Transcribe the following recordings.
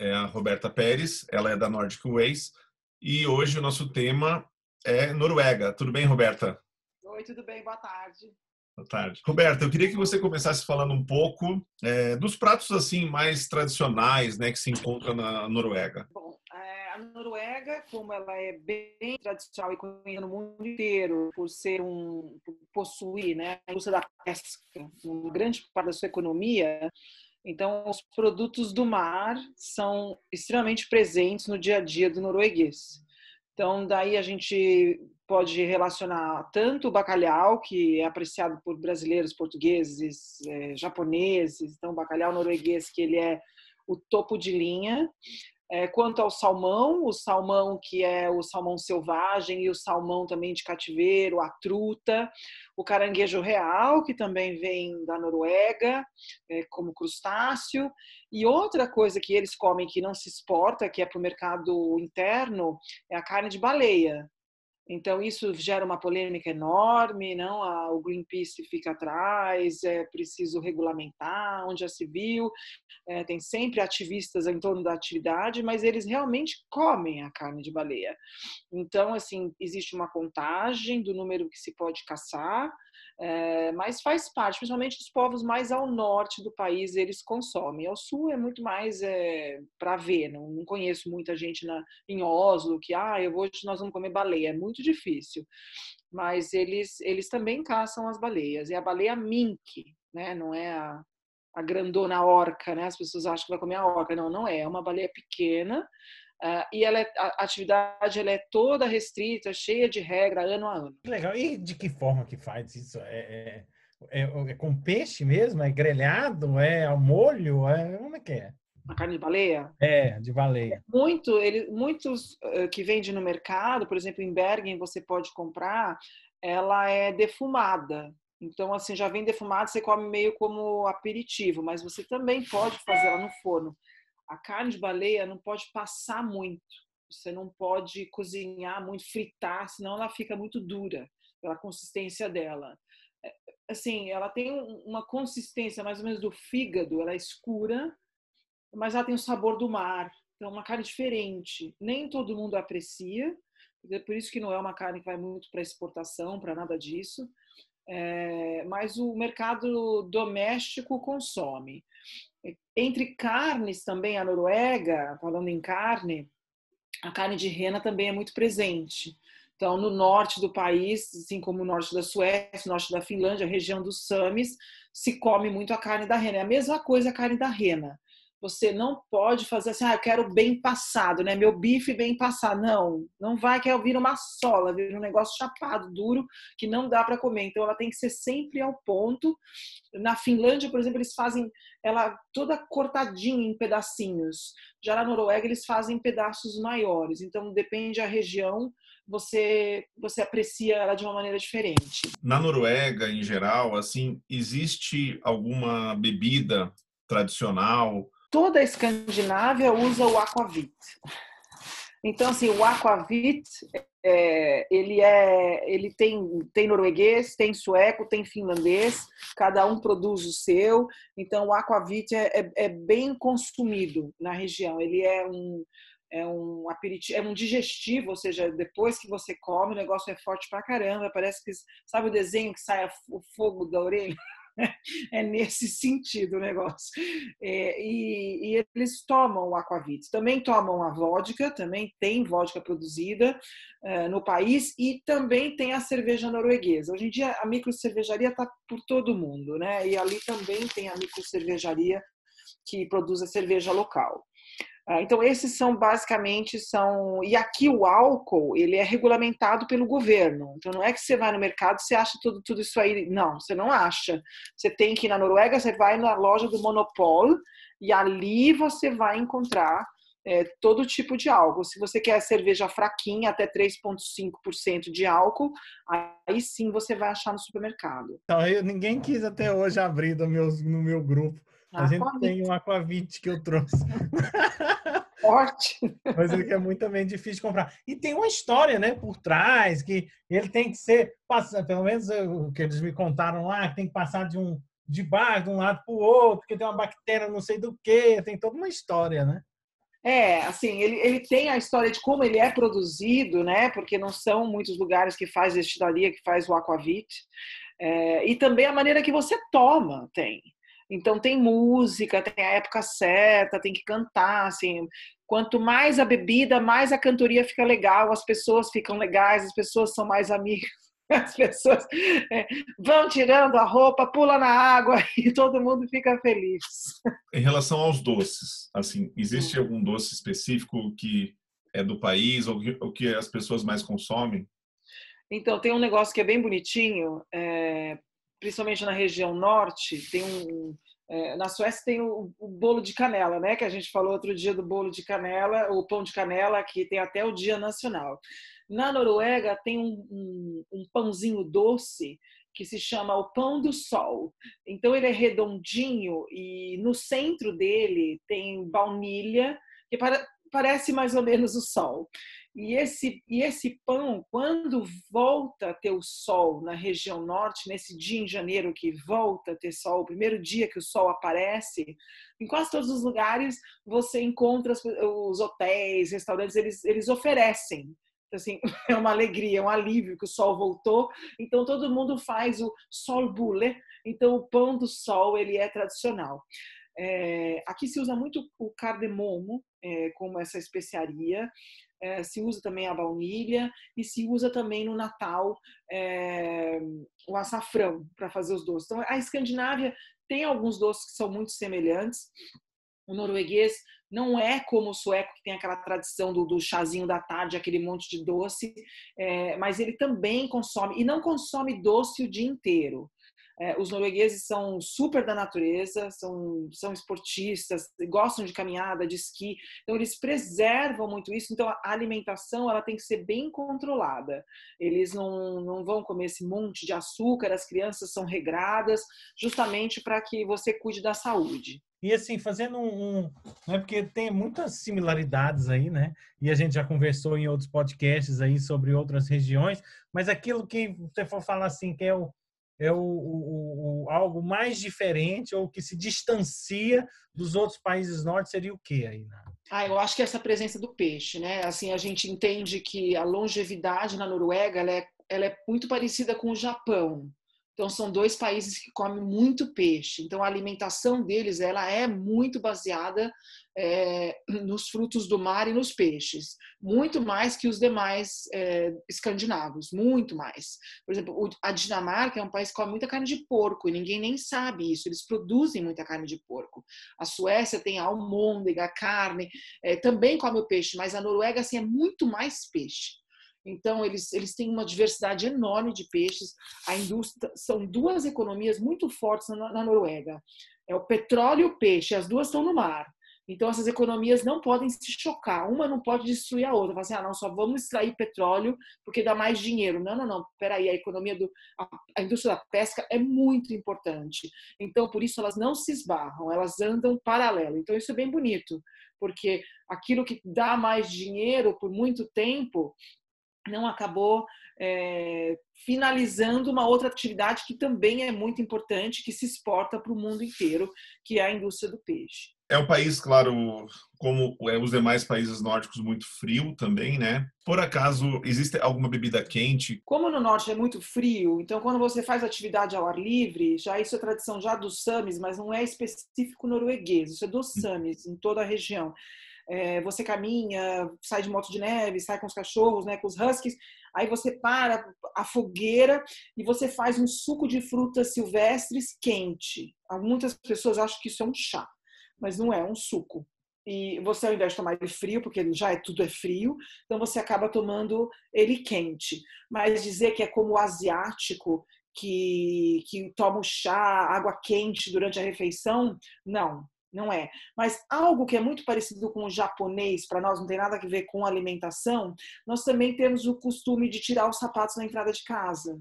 é a Roberta Pérez, ela é da Nordic Ways, e hoje o nosso tema é Noruega. Tudo bem, Roberta? Oi, tudo bem, boa tarde. Boa tarde. Roberta, eu queria que você começasse falando um pouco é, dos pratos assim mais tradicionais né, que se encontram na Noruega. Bom, é, a Noruega, como ela é bem tradicional e conhecida no mundo inteiro por ser um por possuir né, a indústria da pesca, uma grande parte da sua economia, então, os produtos do mar são extremamente presentes no dia a dia do norueguês. Então, daí a gente pode relacionar tanto o bacalhau, que é apreciado por brasileiros, portugueses, é, japoneses, então o bacalhau norueguês, que ele é o topo de linha, é, quanto ao salmão, o salmão que é o salmão selvagem e o salmão também de cativeiro, a truta, o caranguejo real, que também vem da Noruega, é, como crustáceo, e outra coisa que eles comem que não se exporta, que é para o mercado interno, é a carne de baleia. Então, isso gera uma polêmica enorme, não? o Greenpeace fica atrás, é preciso regulamentar, onde já se viu, é, tem sempre ativistas em torno da atividade, mas eles realmente comem a carne de baleia. Então, assim, existe uma contagem do número que se pode caçar, é, mas faz parte, principalmente os povos mais ao norte do país, eles consomem. Ao sul é muito mais é, para ver, não, não, conheço muita gente na, em Oslo que, ah, eu vou, nós vamos comer baleia, é muito difícil. Mas eles, eles também caçam as baleias, e a baleia mink, né, não é a, a grandona orca, né? As pessoas acham que vai comer a orca. Não, não é. É uma baleia pequena, Uh, e ela é, a atividade ela é toda restrita, cheia de regra, ano a ano. Legal. E de que forma que faz isso? É, é, é, é com peixe mesmo? É grelhado? É ao molho? É, como é que é? A carne de baleia? É, de baleia. Muito, ele, muitos uh, que vendem no mercado, por exemplo, em Bergen você pode comprar, ela é defumada. Então, assim, já vem defumada, você come meio como aperitivo, mas você também pode fazer ela no forno a carne de baleia não pode passar muito. Você não pode cozinhar muito, fritar, senão ela fica muito dura pela consistência dela. É, assim, ela tem uma consistência mais ou menos do fígado, ela é escura, mas ela tem o sabor do mar. Então, é uma carne diferente. Nem todo mundo aprecia, é por isso que não é uma carne que vai muito para exportação, para nada disso. É, mas o mercado doméstico consome. Entre carnes também, a Noruega, falando em carne, a carne de rena também é muito presente. Então, no norte do país, assim como o norte da Suécia, norte da Finlândia, região dos Samis, se come muito a carne da rena. É a mesma coisa a carne da rena. Você não pode fazer assim, ah, eu quero bem passado, né? Meu bife bem passado. Não, não vai que eu vira uma sola, vira um negócio chapado, duro, que não dá para comer. Então ela tem que ser sempre ao ponto. Na Finlândia, por exemplo, eles fazem ela toda cortadinha em pedacinhos. Já na Noruega eles fazem pedaços maiores. Então depende da região, você você aprecia ela de uma maneira diferente. Na Noruega, em geral, assim, existe alguma bebida tradicional toda a Escandinávia usa o aquavit. Então, assim, o aquavit, é, ele é, ele tem, tem norueguês, tem sueco, tem finlandês, cada um produz o seu. Então, o aquavit é, é, é bem consumido na região. Ele é um, é um aperitivo, é um digestivo, ou seja, depois que você come, o negócio é forte pra caramba. Parece que, sabe o desenho que sai o fogo da orelha? é nesse sentido o negócio. É, e, e, eles tomam o aquavit. Também tomam a vodka, também tem vodka produzida uh, no país e também tem a cerveja norueguesa. Hoje em dia a microcervejaria está por todo mundo, né? E ali também tem a microcervejaria que produz a cerveja local. Ah, então esses são basicamente são e aqui o álcool ele é regulamentado pelo governo. Então não é que você vai no mercado você acha tudo tudo isso aí, não, você não acha. Você tem que ir na Noruega, você vai na loja do Monopol e ali você vai encontrar é, todo tipo de álcool. Se você quer cerveja fraquinha, até 3,5% de álcool, aí sim você vai achar no supermercado. Então, eu, ninguém quis até hoje abrir no meu, no meu grupo. A gente tem um Aquavit que eu trouxe. Forte. Mas ele é muito também difícil de comprar. E tem uma história, né, por trás, que ele tem que ser, pelo menos o que eles me contaram lá, que tem que passar de um de bar de um lado para o outro, porque tem uma bactéria não sei do que, tem toda uma história, né? É, assim, ele, ele tem a história de como ele é produzido, né? Porque não são muitos lugares que faz destilaria, que faz o aquavit. É, e também a maneira que você toma tem. Então tem música, tem a época certa, tem que cantar, assim. Quanto mais a bebida, mais a cantoria fica legal, as pessoas ficam legais, as pessoas são mais amigas. As pessoas é, vão tirando a roupa, pula na água e todo mundo fica feliz. Em relação aos doces, assim, existe hum. algum doce específico que é do país ou que, ou que as pessoas mais consomem? Então, tem um negócio que é bem bonitinho, é, principalmente na região norte, tem um, é, na Suécia tem o, o, bolo de canela, né? Que a gente falou outro dia do bolo de canela, o pão de canela, que tem até o Dia Nacional. Na Noruega tem um, um, um pãozinho doce que se chama o pão do sol. Então ele é redondinho e no centro dele tem baunilha, que para, parece mais ou menos o sol. E esse, e esse pão, quando volta a ter o sol na região norte, nesse dia em janeiro que volta a ter sol, o primeiro dia que o sol aparece, em quase todos os lugares você encontra os hotéis, restaurantes, eles, eles oferecem assim, é uma alegria, é um alívio que o sol voltou. Então todo mundo faz o sol bule. Então o pão do sol ele é tradicional. É, aqui se usa muito o cardemomo é, como essa especiaria. É, se usa também a baunilha e se usa também no Natal o açafrão para fazer os doces. Então a Escandinávia tem alguns doces que são muito semelhantes. O norueguês não é como o sueco, que tem aquela tradição do, do chazinho da tarde, aquele monte de doce, mas ele também consome, e não consome doce o dia inteiro. É, os noruegueses são super da natureza, são, são esportistas, gostam de caminhada, de esqui, então eles preservam muito isso. Então a alimentação ela tem que ser bem controlada. Eles não, não vão comer esse monte de açúcar, as crianças são regradas, justamente para que você cuide da saúde. E assim, fazendo um, um, né, porque tem muitas similaridades aí, né? E a gente já conversou em outros podcasts aí sobre outras regiões, mas aquilo que você for falar assim, que é o, é o, o, o algo mais diferente ou que se distancia dos outros países norte seria o que aí? Ah, eu acho que essa presença do peixe, né? Assim, a gente entende que a longevidade na Noruega ela é, ela é muito parecida com o Japão. Então são dois países que comem muito peixe. Então a alimentação deles ela é muito baseada é, nos frutos do mar e nos peixes, muito mais que os demais é, escandinavos, muito mais. Por exemplo, a Dinamarca é um país que come muita carne de porco e ninguém nem sabe isso. Eles produzem muita carne de porco. A Suécia tem almôndega, carne, é, também come o peixe, mas a Noruega assim é muito mais peixe. Então, eles, eles têm uma diversidade enorme de peixes. A indústria são duas economias muito fortes na, na Noruega. É o petróleo e o peixe, as duas estão no mar. Então, essas economias não podem se chocar. Uma não pode destruir a outra. Fala assim, ah, não, só vamos extrair petróleo porque dá mais dinheiro. Não, não, não. Peraí, a economia do... A indústria da pesca é muito importante. Então, por isso, elas não se esbarram. Elas andam paralelo. Então, isso é bem bonito. Porque aquilo que dá mais dinheiro por muito tempo não acabou é, finalizando uma outra atividade que também é muito importante, que se exporta para o mundo inteiro, que é a indústria do peixe. É um país, claro, como é, os demais países nórdicos, muito frio também, né? Por acaso, existe alguma bebida quente? Como no norte é muito frio, então quando você faz atividade ao ar livre, já isso é tradição já dos Samis, mas não é específico norueguês, isso é dos hum. Samis, em toda a região é, você caminha, sai de moto de neve, sai com os cachorros, né, com os huskies, aí você para a fogueira e você faz um suco de frutas silvestres quente. Muitas pessoas acham que isso é um chá, mas não é, é um suco. E você, ao invés de tomar ele frio, porque já é tudo é frio, então você acaba tomando ele quente. Mas dizer que é como o asiático, que, que toma o chá, água quente durante a refeição, não não é. Mas algo que é muito parecido com o japonês, para nós não tem nada a ver com alimentação, nós também temos o costume de tirar os sapatos na entrada de casa.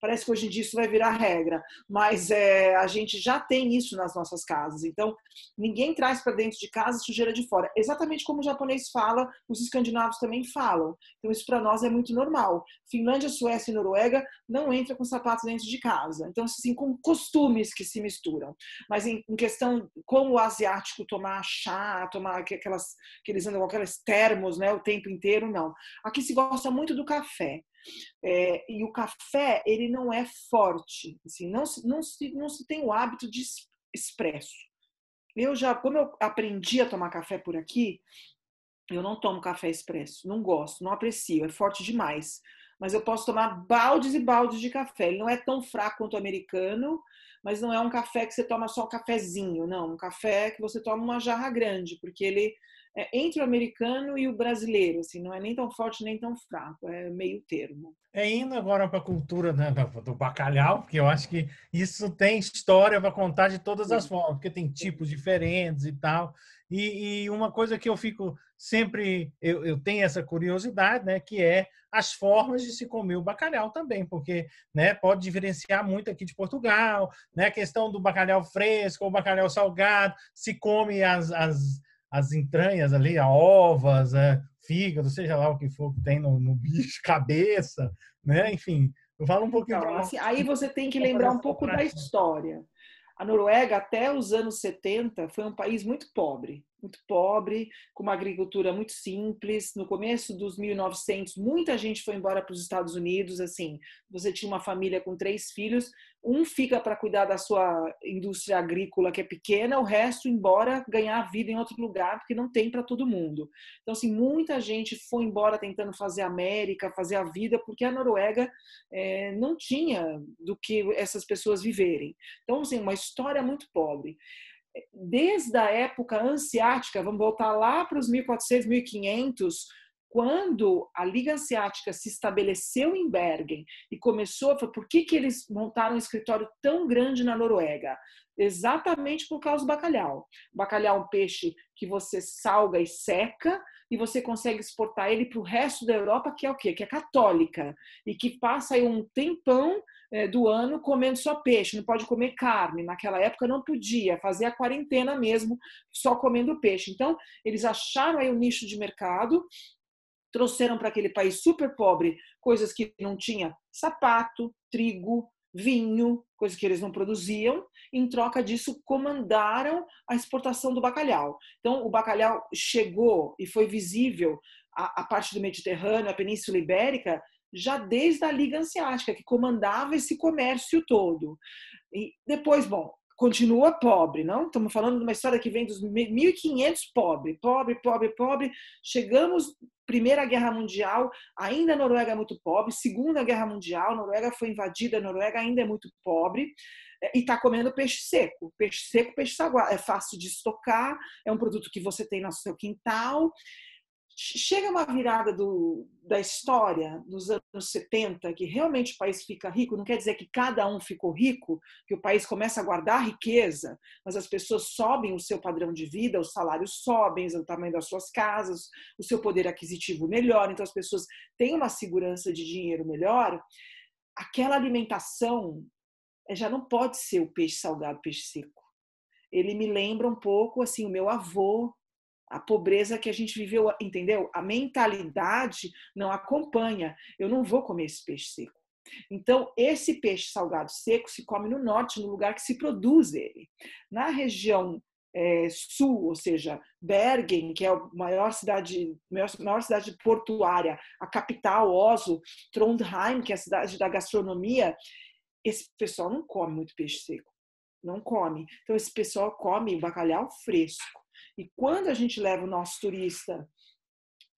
Parece que hoje em dia isso vai virar regra, mas é, a gente já tem isso nas nossas casas. Então, ninguém traz para dentro de casa sujeira de fora. Exatamente como o japonês fala, os escandinavos também falam. Então, isso para nós é muito normal. Finlândia, Suécia e Noruega não entram com sapatos dentro de casa. Então, assim, com costumes que se misturam. Mas em, em questão como o asiático tomar chá, tomar aquelas que eles andam com aqueles termos, né, o tempo inteiro, não. Aqui se gosta muito do café. É, e o café, ele não é forte, assim, não, não, se, não se tem o hábito de expresso. Eu já, como eu aprendi a tomar café por aqui, eu não tomo café expresso, não gosto, não aprecio, é forte demais. Mas eu posso tomar baldes e baldes de café. Ele não é tão fraco quanto o americano, mas não é um café que você toma só um cafezinho, não. Um café que você toma uma jarra grande, porque ele é entre o americano e o brasileiro, assim, não é nem tão forte nem tão fraco, é meio termo. É indo agora para a cultura né, do bacalhau, porque eu acho que isso tem história para contar de todas as formas, porque tem tipos diferentes e tal. E, e uma coisa que eu fico sempre, eu, eu, tenho essa curiosidade, né, que é as formas de se comer o bacalhau também, porque né, pode diferenciar muito aqui de Portugal, né, a questão do bacalhau fresco ou bacalhau salgado, se come as, as as entranhas ali, a ovas, a fígado, seja lá o que for que tem no, no bicho, cabeça, né? Enfim, fala um pouquinho. Então, assim, aí você tem que lembrar um pouco da história. A Noruega, até os anos 70, foi um país muito pobre muito pobre, com uma agricultura muito simples. No começo dos 1900, muita gente foi embora para os Estados Unidos. Assim, você tinha uma família com três filhos, um fica para cuidar da sua indústria agrícola que é pequena, o resto embora ganhar vida em outro lugar porque não tem para todo mundo. Então, assim, muita gente foi embora tentando fazer a América, fazer a vida, porque a Noruega é, não tinha do que essas pessoas viverem. Então, assim, uma história muito pobre desde a época ansiática, vamos voltar lá para os 1400, 1500, quando a Liga Ansiática se estabeleceu em Bergen e começou, por que, que eles montaram um escritório tão grande na Noruega? Exatamente por causa do bacalhau. O bacalhau é um peixe que você salga e seca e você consegue exportar ele para o resto da Europa, que é o quê? Que é católica e que passa aí um tempão é, do ano comendo só peixe, não pode comer carne. Naquela época não podia, fazer a quarentena mesmo, só comendo peixe. Então, eles acharam aí o um nicho de mercado, trouxeram para aquele país super pobre coisas que não tinha sapato, trigo, vinho, coisas que eles não produziam. Em troca disso, comandaram a exportação do bacalhau. Então, o bacalhau chegou e foi visível a, a parte do Mediterrâneo, a Península Ibérica, já desde a Liga Anseática, que comandava esse comércio todo. E depois, bom, continua pobre, não? Estamos falando de uma história que vem dos 1500 pobre, pobre, pobre, pobre. Chegamos Primeira Guerra Mundial, ainda a Noruega é muito pobre. Segunda Guerra Mundial, a Noruega foi invadida, a Noruega ainda é muito pobre e está comendo peixe seco. Peixe seco, peixe saguado. É fácil de estocar, é um produto que você tem no seu quintal chega uma virada do, da história dos anos 70, que realmente o país fica rico, não quer dizer que cada um ficou rico, que o país começa a guardar riqueza, mas as pessoas sobem o seu padrão de vida, os salários sobem, o tamanho das suas casas, o seu poder aquisitivo melhora, então as pessoas têm uma segurança de dinheiro melhor. Aquela alimentação eh, já não pode ser o peixe salgado, peixe seco. Ele me lembra um pouco assim o meu avô a pobreza que a gente viveu, entendeu? A mentalidade não acompanha. Eu não vou comer esse peixe seco. Então, esse peixe salgado seco se come no norte, no lugar que se produz ele. Na região é, sul, ou seja, Bergen, que é a maior cidade, maior, maior cidade portuária, a capital, Oslo, Trondheim, que é a cidade da gastronomia, esse pessoal não come muito peixe seco. Não come. Então, esse pessoal come bacalhau fresco. E quando a gente leva o nosso turista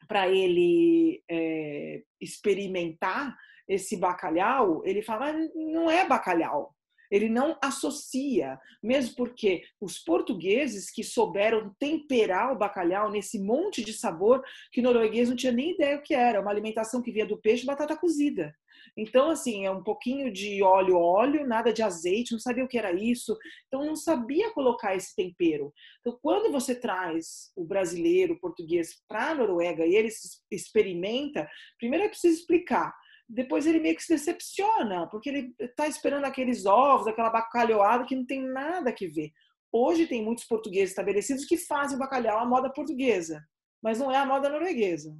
para ele é, experimentar esse bacalhau, ele fala, não é bacalhau. Ele não associa, mesmo porque os portugueses que souberam temperar o bacalhau nesse monte de sabor que o norueguês não tinha nem ideia o que era, uma alimentação que vinha do peixe e batata cozida. Então, assim, é um pouquinho de óleo, óleo, nada de azeite, não sabia o que era isso, então não sabia colocar esse tempero. Então, quando você traz o brasileiro, o português para a Noruega e ele experimenta, primeiro é preciso explicar depois ele meio que se decepciona, porque ele está esperando aqueles ovos, aquela bacalhoada que não tem nada que ver. Hoje tem muitos portugueses estabelecidos que fazem o bacalhau à moda portuguesa, mas não é a moda norueguesa.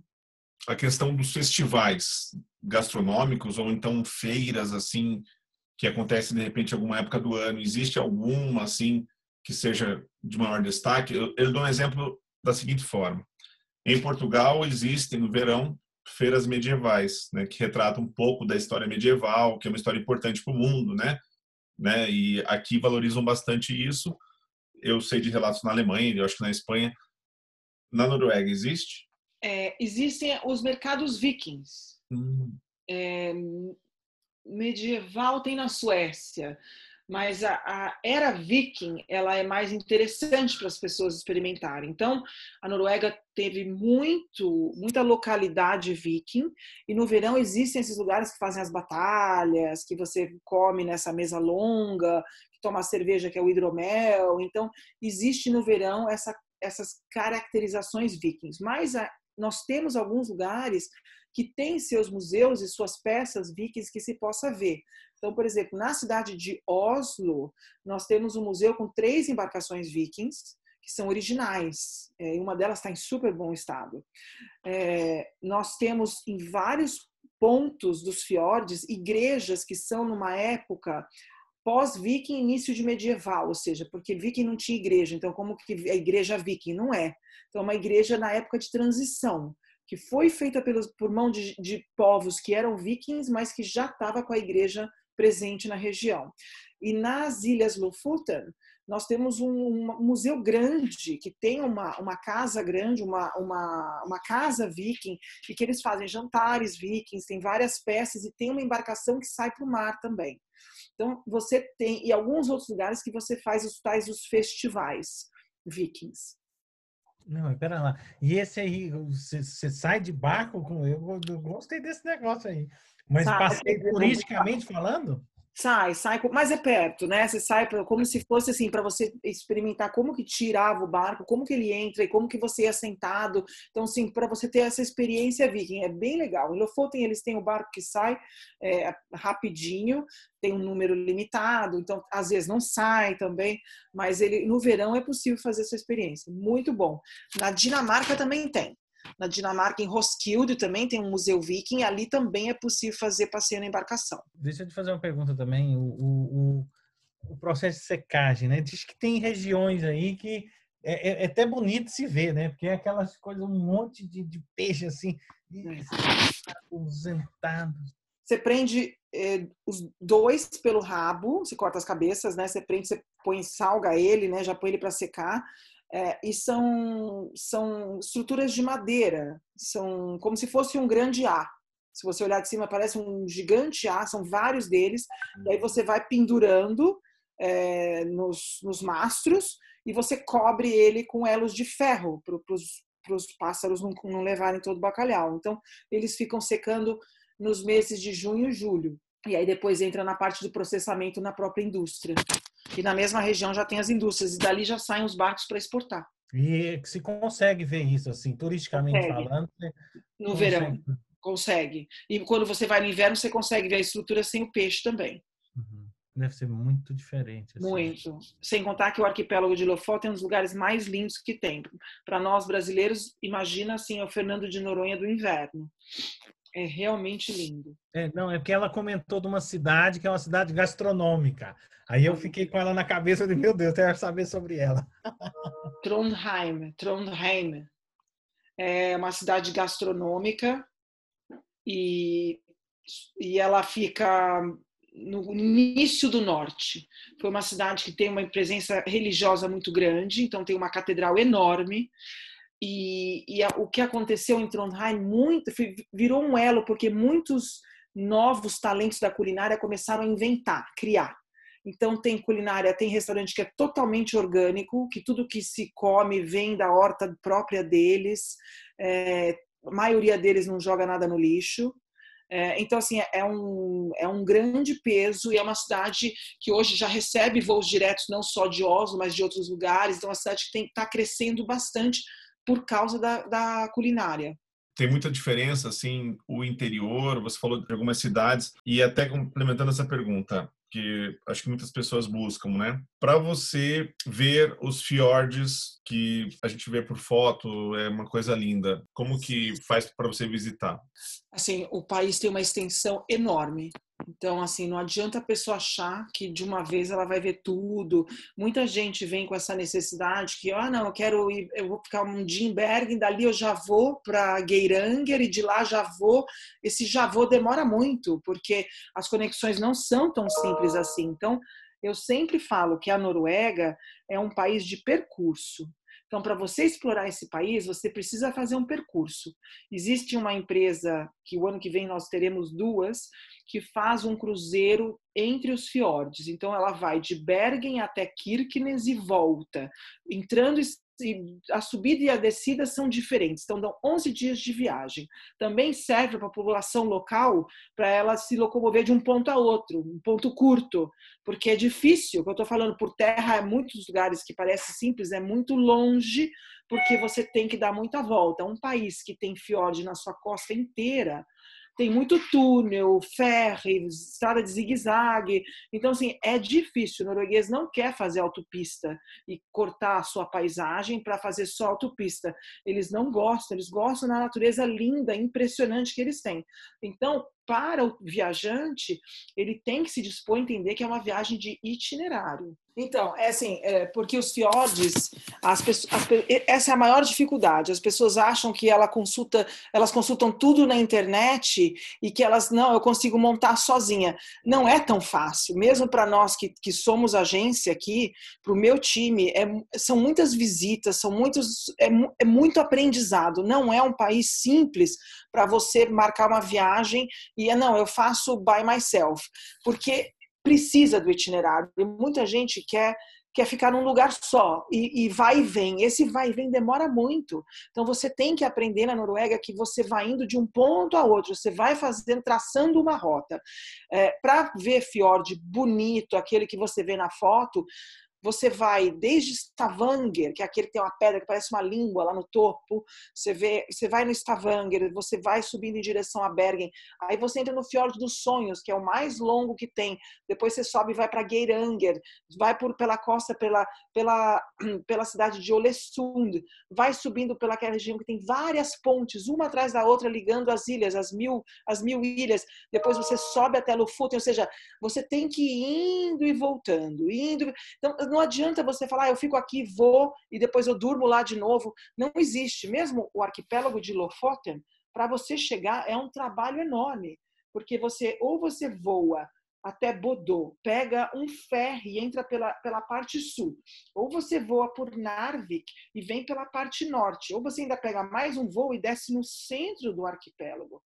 A questão dos festivais gastronômicos ou então feiras assim que acontecem de repente em alguma época do ano, existe alguma assim que seja de maior destaque? Eu, eu dou um exemplo da seguinte forma: em Portugal existem no verão feiras medievais, né, que retratam um pouco da história medieval, que é uma história importante para o mundo, né? né? E aqui valorizam bastante isso. Eu sei de relatos na Alemanha, eu acho que na Espanha. Na Noruega existe? É, existem os mercados vikings. Hum. É, medieval tem na Suécia mas a, a, era viking ela é mais interessante para as pessoas experimentarem. Então, a Noruega teve muito, muita localidade viking e no verão existem esses lugares que fazem as batalhas, que você come nessa mesa longa, que toma cerveja que é o hidromel. Então, existe no verão essa, essas caracterizações vikings. Mas a, nós temos alguns lugares que têm seus museus e suas peças vikings que se possa ver. Então, por exemplo, na cidade de Oslo, nós temos um museu com três embarcações vikings, que são originais, é, e uma delas está em super bom estado. É, nós temos em vários pontos dos fiordes igrejas que são numa época pós-viking, início de medieval, ou seja, porque viking não tinha igreja, então como que a igreja viking? Não é. Então, é uma igreja na época de transição, que foi feita pelos, por mão de, de povos que eram vikings, mas que já estava com a igreja presente na região. E nas Ilhas Lofoten, nós temos um, um, museu grande, que tem uma, uma casa grande, uma, uma, uma casa viking, e que eles fazem jantares vikings, tem várias peças e tem uma embarcação que sai para o mar também. Então, você tem, e alguns outros lugares que você faz os tais os festivais vikings. Não, espera lá. E esse aí, você, sai de barco com. Eu, eu gostei desse negócio aí. Mas sai, passei turisticamente falando? Sai, sai, mas é perto, né? Você sai como se fosse assim para você experimentar como que tirava o barco, como que ele entra e como que você ia sentado. Então, assim, para você ter essa experiência viking, é bem legal. Em Lofoten eles têm o barco que sai é, rapidinho, tem um número limitado, então às vezes não sai também, mas ele no verão é possível fazer essa experiência. Muito bom. Na Dinamarca também tem. Na Dinamarca, em Roskilde, também tem um museu viking. Ali também é possível fazer passeio na embarcação. Deixa eu te fazer uma pergunta também. O, o, o processo de secagem, né? Diz que tem regiões aí que é, é, é até bonito se ver, né? Porque é aquelas coisas, um monte de, de peixe assim, aposentado. Você prende é, os dois pelo rabo, você corta as cabeças, né? Você prende, você põe, salga ele, né? Já põe ele para secar. É, e são, são estruturas de madeira, são como se fosse um grande A. Se você olhar de cima, parece um gigante A, são vários deles. Daí você vai pendurando é, nos, nos mastros e você cobre ele com elos de ferro para os pássaros não, não levarem todo o bacalhau. Então, eles ficam secando nos meses de junho e julho. E aí depois entra na parte do processamento na própria indústria. E na mesma região já tem as indústrias, e dali já saem os barcos para exportar. E se consegue ver isso, assim, turisticamente consegue. falando? No consegue. verão, consegue. E quando você vai no inverno, você consegue ver a estrutura sem o peixe também. Uhum. Deve ser muito diferente. Assim. Muito. Sem contar que o arquipélago de Lofoten é um dos lugares mais lindos que tem. Para nós brasileiros, imagina assim, o Fernando de Noronha do inverno. É realmente lindo. É, não, é porque ela comentou de uma cidade que é uma cidade gastronômica. Aí eu fiquei com ela na cabeça de meu Deus, eu quero saber sobre ela. Trondheim, Trondheim. É uma cidade gastronômica e, e ela fica no início do norte. Foi uma cidade que tem uma presença religiosa muito grande, então tem uma catedral enorme. E, e a, o que aconteceu em Trondheim muito virou um elo porque muitos novos talentos da culinária começaram a inventar, criar. Então tem culinária, tem restaurante que é totalmente orgânico, que tudo que se come vem da horta própria deles. É, a maioria deles não joga nada no lixo. É, então, assim, é um, é um grande peso e é uma cidade que hoje já recebe voos diretos não só de Oslo, mas de outros lugares. Então, é uma cidade que está crescendo bastante por causa da, da culinária tem muita diferença, assim, o interior, você falou de algumas cidades, e até complementando essa pergunta, que acho que muitas pessoas buscam, né? Para você ver os fiordes que a gente vê por foto, é uma coisa linda. Como que faz para você visitar? Assim, o país tem uma extensão enorme. Então, assim, não adianta a pessoa achar que de uma vez ela vai ver tudo. Muita gente vem com essa necessidade que, ah, não, eu quero ir, eu vou ficar um dia em Bergen, dali eu já vou para Geiranger e de lá já vou. Esse já vou demora muito, porque as conexões não são tão simples assim. Então, eu sempre falo que a Noruega é um país de percurso. Então, para você explorar esse país, você precisa fazer um percurso. Existe uma empresa que o ano que vem nós teremos duas que faz um cruzeiro entre os fiordes. Então, ela vai de Bergen até Kirkenes e volta, entrando a subida e a descida são diferentes, então dão 11 dias de viagem. Também serve para a população local para ela se locomover de um ponto a outro, um ponto curto, porque é difícil, eu estou falando por terra, é muitos lugares que parece simples, é muito longe, porque você tem que dar muita volta. Um país que tem fiord na sua costa inteira, tem muito túnel, ferry, estrada de zigue-zague. Então, assim, é difícil. O norueguês não quer fazer autopista e cortar a sua paisagem para fazer só autopista. Eles não gostam, eles gostam da natureza linda, impressionante que eles têm. Então, para o viajante, ele tem que se dispor a entender que é uma viagem de itinerário. Então, é assim, é, porque os fiordes, as pessoas, as, essa é a maior dificuldade. As pessoas acham que ela consulta, elas consultam tudo na internet e que elas, não, eu consigo montar sozinha. Não é tão fácil. Mesmo para nós que, que somos agência aqui, para o meu time, é, são muitas visitas, são muitos, é, é muito aprendizado. Não é um país simples para você marcar uma viagem e, não, eu faço by myself. Porque precisa do itinerário. E muita gente quer quer ficar num lugar só e, e, vai e vem. Esse vai e vem demora muito. Então você tem que aprender na Noruega que você vai indo de um ponto a outro, você vai fazendo, traçando uma rota. É, Para ver fiord bonito, aquele que você vê na foto, você vai desde Stavanger, que é aquele que tem uma pedra que parece uma língua lá no topo, você vê, você vai no Stavanger, você vai subindo em direção a Bergen, aí você entra no Fjord dos Sonhos, que é o mais longo que tem. Depois você sobe e vai para Geiranger, vai por pela costa pela pela pela cidade de Olesund, vai subindo pelaquela região que tem várias pontes, uma atrás da outra ligando as ilhas, as mil as mil ilhas. Depois você sobe até Lofoten, ou seja, você tem que ir indo e voltando, indo. Então não adianta você falar, ah, eu fico aqui, vou e depois eu durmo lá de novo. Não existe. Mesmo o arquipélago de Lofoten, para você chegar é um trabalho enorme, porque você ou você voa até Bodø, pega um ferry e entra pela, pela parte sul, ou você voa por Narvik e vem pela parte norte, ou você ainda pega mais um voo e desce no centro do arquipélago.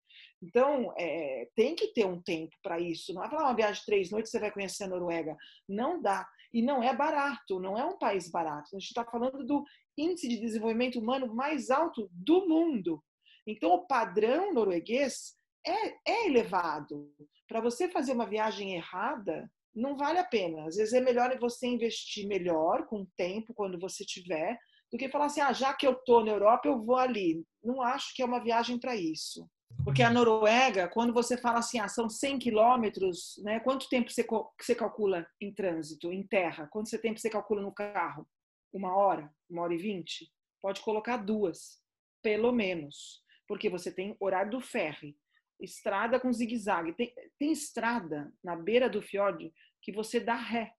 Então, é, tem que ter um tempo para isso. Não é falar uma viagem de três noites você vai conhecer a Noruega. Não dá. E não é barato, não é um país barato. A gente está falando do índice de desenvolvimento humano mais alto do mundo. Então, o padrão norueguês é, é elevado. Para você fazer uma viagem errada, não vale a pena. Às vezes é melhor você investir melhor, com tempo, quando você tiver, do que falar assim, ah, já que eu estou na Europa, eu vou ali. Não acho que é uma viagem para isso. Porque a Noruega, quando você fala assim, ah, são 100 quilômetros, né? quanto tempo você, você calcula em trânsito, em terra? Quanto tempo você calcula no carro? Uma hora? Uma hora e vinte? Pode colocar duas, pelo menos. Porque você tem horário do ferry, estrada com zigue-zague. Tem, tem estrada na beira do fiord que você dá ré,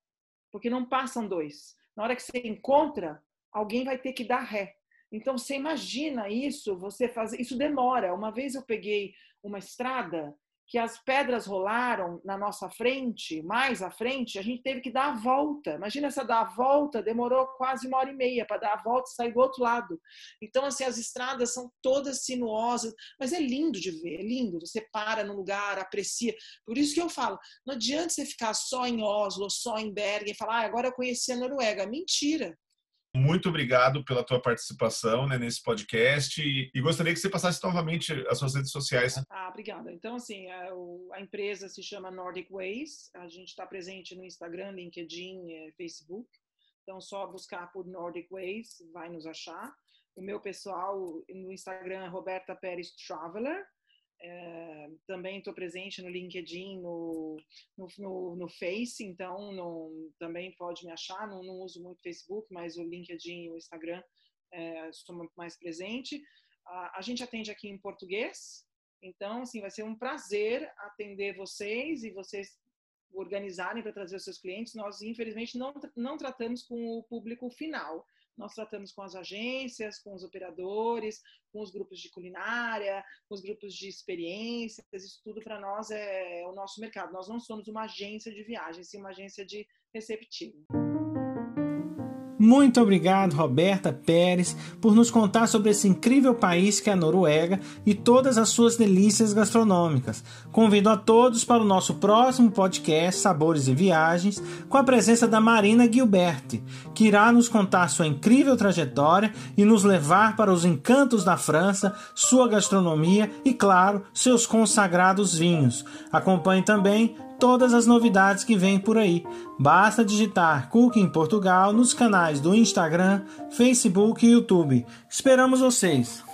porque não passam dois. Na hora que você encontra, alguém vai ter que dar ré. Então, você imagina isso, você fazer. Isso demora. Uma vez eu peguei uma estrada que as pedras rolaram na nossa frente, mais à frente, a gente teve que dar a volta. Imagina essa dar a volta, demorou quase uma hora e meia para dar a volta e sair do outro lado. Então, assim, as estradas são todas sinuosas, mas é lindo de ver, é lindo. Você para no lugar, aprecia. Por isso que eu falo, não adianta você ficar só em Oslo, só em Bergen e falar, ah, agora eu conheci a Noruega. Mentira muito obrigado pela tua participação né, nesse podcast e, e, gostaria que você passasse novamente as suas redes sociais. Ah, obrigada. Então, assim, a, a empresa se chama Nordic Ways, a gente está presente no Instagram, LinkedIn, é, Facebook, então só buscar por Nordic Ways, vai nos achar. O meu pessoal no Instagram é Roberta Pérez Traveler, é, também estou presente no LinkedIn, no, no, no, no Face, então também pode me achar. Não, não, uso muito Facebook, mas o LinkedIn e o Instagram é, estou muito mais presente. A, a, gente atende aqui em português, então assim, vai ser um prazer atender vocês e vocês organizarem para trazer os seus clientes. Nós, infelizmente, não, não tratamos com o público final nós tratamos com as agências, com os operadores, com os grupos de culinária, com os grupos de experiências, isso tudo para nós é, é o nosso mercado. Nós não somos uma agência de viagem, sim uma agência de receptivo. Muito obrigado, Roberta Pérez, por nos contar sobre esse incrível país que é a Noruega e todas as suas delícias gastronômicas. Convido a todos para o nosso próximo podcast Sabores e Viagens, com a presença da Marina Gilberti, que irá nos contar sua incrível trajetória e nos levar para os encantos da França, sua gastronomia e, claro, seus consagrados vinhos. Acompanhe também todas as novidades que vêm por aí. Basta digitar Cooking Portugal nos canais do Instagram, Facebook e YouTube. Esperamos vocês!